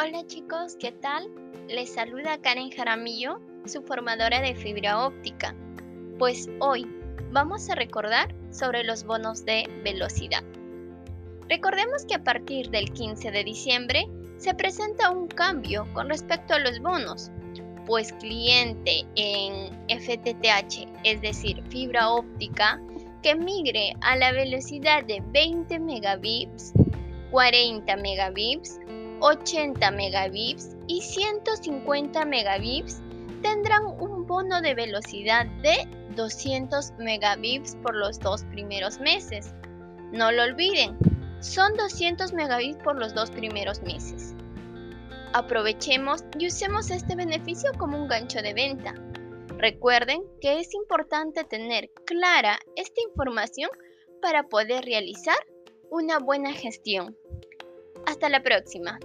Hola chicos, ¿qué tal? Les saluda Karen Jaramillo, su formadora de fibra óptica. Pues hoy vamos a recordar sobre los bonos de velocidad. Recordemos que a partir del 15 de diciembre se presenta un cambio con respecto a los bonos, pues cliente en FTTH, es decir, fibra óptica, que migre a la velocidad de 20 megabits, 40 megabits, 80 megabits y 150 megabits tendrán un bono de velocidad de 200 megabits por los dos primeros meses. No lo olviden, son 200 megabits por los dos primeros meses. Aprovechemos y usemos este beneficio como un gancho de venta. Recuerden que es importante tener clara esta información para poder realizar una buena gestión. Hasta la próxima.